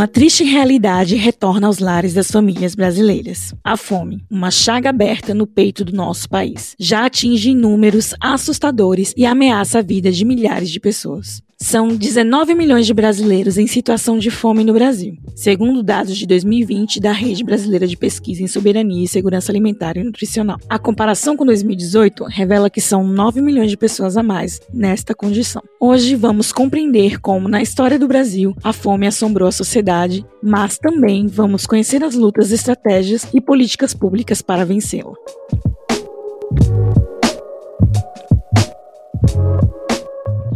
Uma triste realidade retorna aos lares das famílias brasileiras. A fome, uma chaga aberta no peito do nosso país, já atinge números assustadores e ameaça a vida de milhares de pessoas. São 19 milhões de brasileiros em situação de fome no Brasil, segundo dados de 2020 da Rede Brasileira de Pesquisa em Soberania e Segurança Alimentar e Nutricional. A comparação com 2018 revela que são 9 milhões de pessoas a mais nesta condição. Hoje vamos compreender como, na história do Brasil, a fome assombrou a sociedade, mas também vamos conhecer as lutas, estratégias e políticas públicas para vencê-la.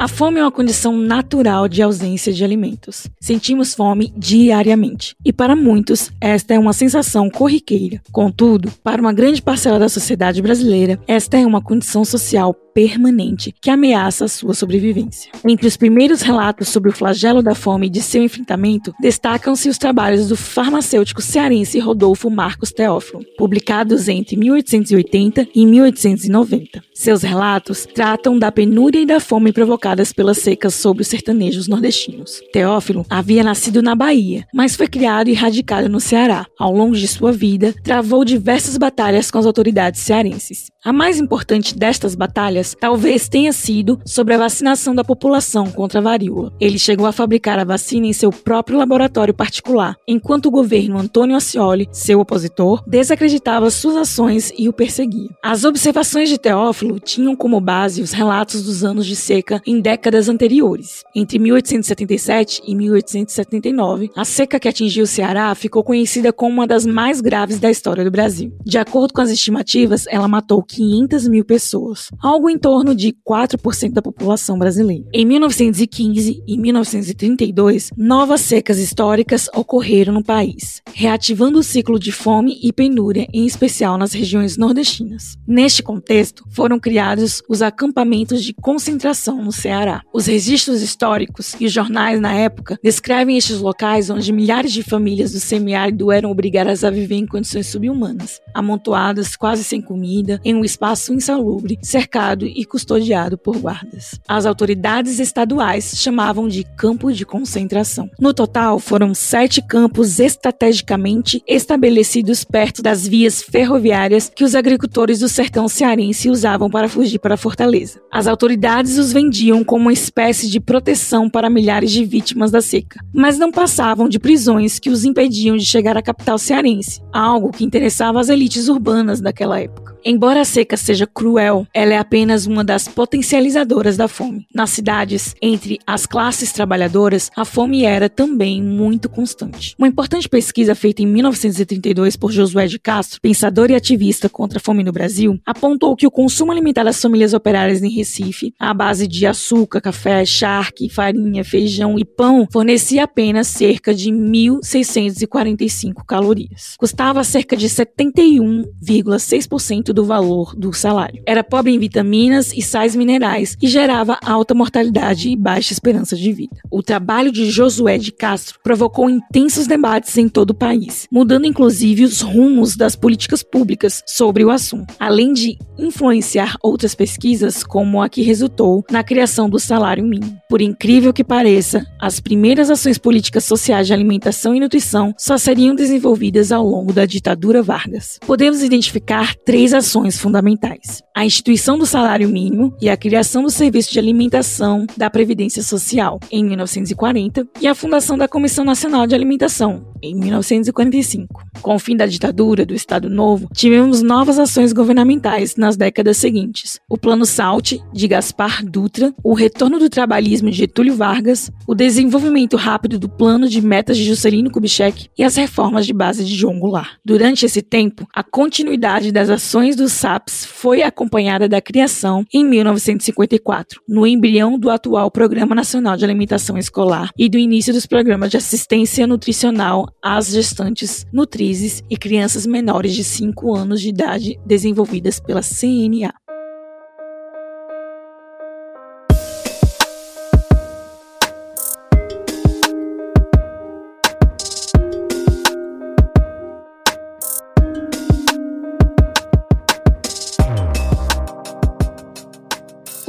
A fome é uma condição natural de ausência de alimentos. Sentimos fome diariamente, e para muitos, esta é uma sensação corriqueira. Contudo, para uma grande parcela da sociedade brasileira, esta é uma condição social permanente que ameaça a sua sobrevivência. Entre os primeiros relatos sobre o flagelo da fome e de seu enfrentamento, destacam-se os trabalhos do farmacêutico cearense Rodolfo Marcos Teófilo, publicados entre 1880 e 1890. Seus relatos tratam da penúria e da fome provocadas pelas secas sobre os sertanejos nordestinos. Teófilo havia nascido na Bahia, mas foi criado e radicado no Ceará. Ao longo de sua vida, travou diversas batalhas com as autoridades cearenses. A mais importante destas batalhas talvez tenha sido sobre a vacinação da população contra a varíola. Ele chegou a fabricar a vacina em seu próprio laboratório particular, enquanto o governo Antônio Ascioli, seu opositor, desacreditava suas ações e o perseguia. As observações de Teófilo tinham como base os relatos dos anos de seca em décadas anteriores. Entre 1877 e 1879, a seca que atingiu o Ceará ficou conhecida como uma das mais graves da história do Brasil. De acordo com as estimativas, ela matou 500 mil pessoas, algo em torno de 4% da população brasileira. Em 1915 e 1932, novas secas históricas ocorreram no país, reativando o ciclo de fome e penúria, em especial nas regiões nordestinas. Neste contexto, foram criados os acampamentos de concentração no Ceará. Os registros históricos e os jornais na época descrevem estes locais onde milhares de famílias do semiárido eram obrigadas a viver em condições subhumanas, amontoadas quase sem comida, em um espaço insalubre, cercado e custodiado por guardas. As autoridades estaduais chamavam de campo de concentração. No total, foram sete campos estrategicamente estabelecidos perto das vias ferroviárias que os agricultores do sertão cearense usavam para fugir para a fortaleza. As autoridades os vendiam como uma espécie de proteção para milhares de vítimas da seca, mas não passavam de prisões que os impediam de chegar à capital cearense, algo que interessava as elites urbanas daquela época. Embora a seca seja cruel, ela é apenas uma das potencializadoras da fome. Nas cidades, entre as classes trabalhadoras, a fome era também muito constante. Uma importante pesquisa feita em 1932 por Josué de Castro, pensador e ativista contra a fome no Brasil, apontou que o consumo alimentar das famílias operárias em Recife, à base de açúcar, café, charque, farinha, feijão e pão, fornecia apenas cerca de 1.645 calorias. Custava cerca de 71,6% do valor do salário. Era pobre em vitaminas e sais minerais e gerava alta mortalidade e baixa esperança de vida. O trabalho de Josué de Castro provocou intensos debates em todo o país, mudando inclusive os rumos das políticas públicas sobre o assunto, além de influenciar outras pesquisas, como a que resultou na criação do salário mínimo. Por incrível que pareça, as primeiras ações políticas sociais de alimentação e nutrição só seriam desenvolvidas ao longo da ditadura Vargas. Podemos identificar três ações fundamentais: a instituição do salário mínimo e a criação do Serviço de Alimentação da Previdência Social, em 1940, e a fundação da Comissão Nacional de Alimentação, em 1945. Com o fim da ditadura do Estado Novo, tivemos novas ações governamentais nas décadas seguintes: o Plano SALT, de Gaspar Dutra, o retorno do trabalhismo de Getúlio Vargas, o desenvolvimento rápido do Plano de Metas de Juscelino Kubitschek e as reformas de base de João Goulart. Durante esse tempo, a continuidade das ações dos SAPs foi acompanhada da criação, em 1954, no embrião do atual Programa Nacional de Alimentação Escolar e do início dos programas de assistência nutricional às gestantes, nutrizes e crianças menores de 5 anos de idade desenvolvidas pela CNA.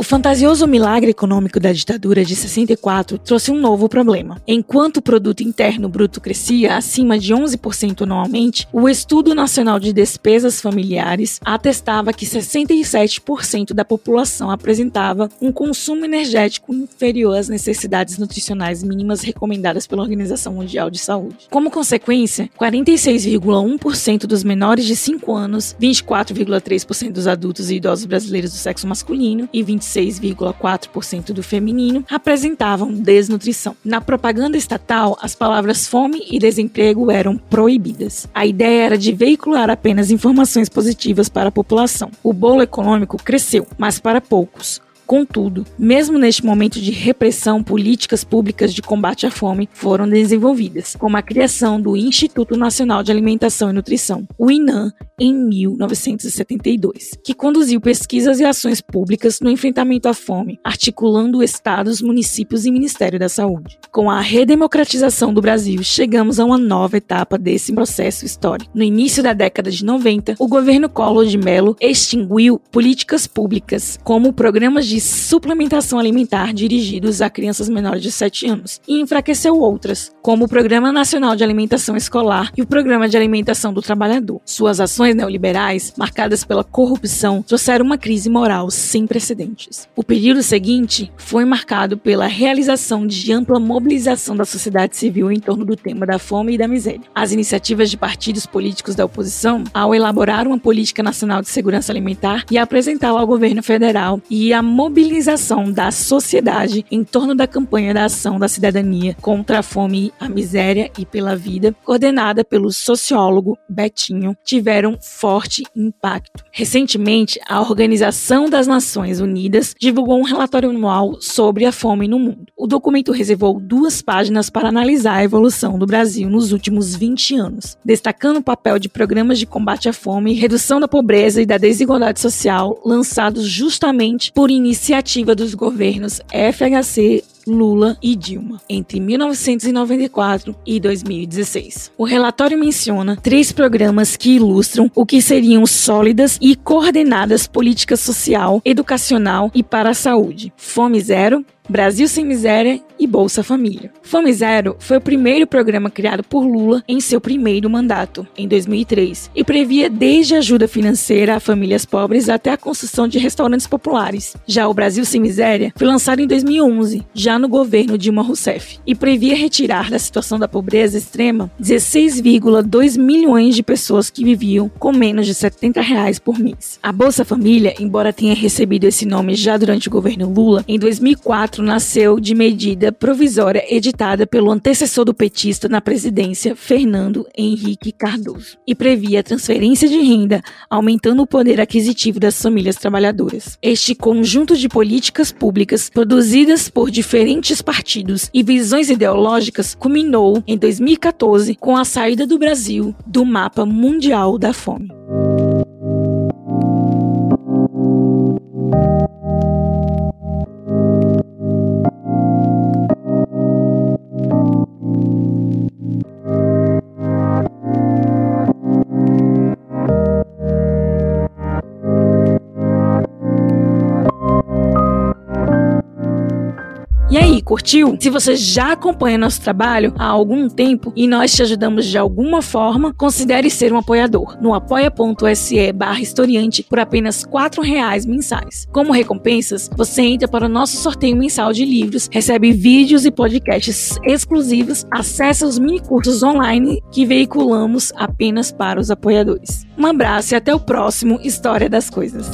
Fantasioso milagre econômico da ditadura de 64 trouxe um novo problema. Enquanto o produto interno bruto crescia acima de 11% anualmente, o Estudo Nacional de Despesas Familiares atestava que 67% da população apresentava um consumo energético inferior às necessidades nutricionais mínimas recomendadas pela Organização Mundial de Saúde. Como consequência, 46,1% dos menores de 5 anos, 24,3% dos adultos e idosos brasileiros do sexo masculino e 20 26,4% do feminino apresentavam desnutrição. Na propaganda estatal, as palavras fome e desemprego eram proibidas. A ideia era de veicular apenas informações positivas para a população. O bolo econômico cresceu, mas para poucos. Contudo, mesmo neste momento de repressão, políticas públicas de combate à fome foram desenvolvidas, como a criação do Instituto Nacional de Alimentação e Nutrição, o INAM, em 1972, que conduziu pesquisas e ações públicas no enfrentamento à fome, articulando estados, municípios e Ministério da Saúde. Com a redemocratização do Brasil, chegamos a uma nova etapa desse processo histórico. No início da década de 90, o governo Collor de Mello extinguiu políticas públicas, como programas de de suplementação alimentar dirigidos a crianças menores de 7 anos e enfraqueceu outras, como o Programa Nacional de Alimentação Escolar e o Programa de Alimentação do Trabalhador. Suas ações neoliberais, marcadas pela corrupção, trouxeram uma crise moral sem precedentes. O período seguinte foi marcado pela realização de ampla mobilização da sociedade civil em torno do tema da fome e da miséria. As iniciativas de partidos políticos da oposição, ao elaborar uma política nacional de segurança alimentar e apresentá-la ao governo federal e a mobilização da sociedade em torno da campanha da ação da cidadania contra a fome, a miséria e pela vida, coordenada pelo sociólogo Betinho, tiveram forte impacto. Recentemente, a Organização das Nações Unidas divulgou um relatório anual sobre a fome no mundo. O documento reservou duas páginas para analisar a evolução do Brasil nos últimos 20 anos, destacando o papel de programas de combate à fome redução da pobreza e da desigualdade social lançados justamente por iniciativas iniciativa dos governos FHC, Lula e Dilma, entre 1994 e 2016. O relatório menciona três programas que ilustram o que seriam sólidas e coordenadas políticas social, educacional e para a saúde. Fome Zero, Brasil Sem Miséria e Bolsa Família. Fome Zero foi o primeiro programa criado por Lula em seu primeiro mandato, em 2003, e previa desde ajuda financeira a famílias pobres até a construção de restaurantes populares. Já o Brasil Sem Miséria foi lançado em 2011, já no governo Dilma Rousseff, e previa retirar da situação da pobreza extrema 16,2 milhões de pessoas que viviam com menos de 70 reais por mês. A Bolsa Família, embora tenha recebido esse nome já durante o governo Lula, em 2004 nasceu de medida provisória editada pelo antecessor do petista na presidência, Fernando Henrique Cardoso, e previa transferência de renda, aumentando o poder aquisitivo das famílias trabalhadoras. Este conjunto de políticas públicas produzidas por diferentes partidos e visões ideológicas culminou em 2014 com a saída do Brasil do mapa mundial da fome. E aí, curtiu? Se você já acompanha nosso trabalho há algum tempo e nós te ajudamos de alguma forma, considere ser um apoiador no apoia.se barra historiante por apenas R$ reais mensais. Como recompensas, você entra para o nosso sorteio mensal de livros, recebe vídeos e podcasts exclusivos, acessa os mini cursos online que veiculamos apenas para os apoiadores. Um abraço e até o próximo História das Coisas.